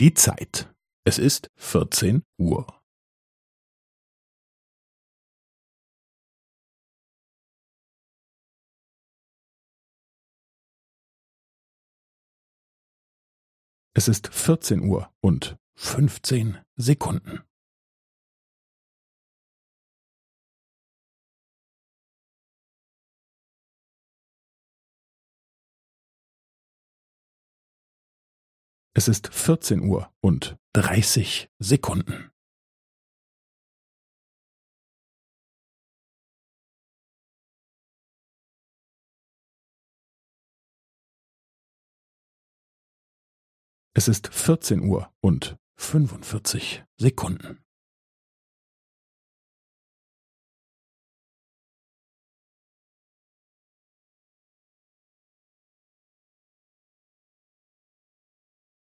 Die Zeit. Es ist vierzehn Uhr. Es ist vierzehn Uhr und fünfzehn Sekunden. Es ist vierzehn Uhr und dreißig Sekunden. Es ist vierzehn Uhr und fünfundvierzig Sekunden.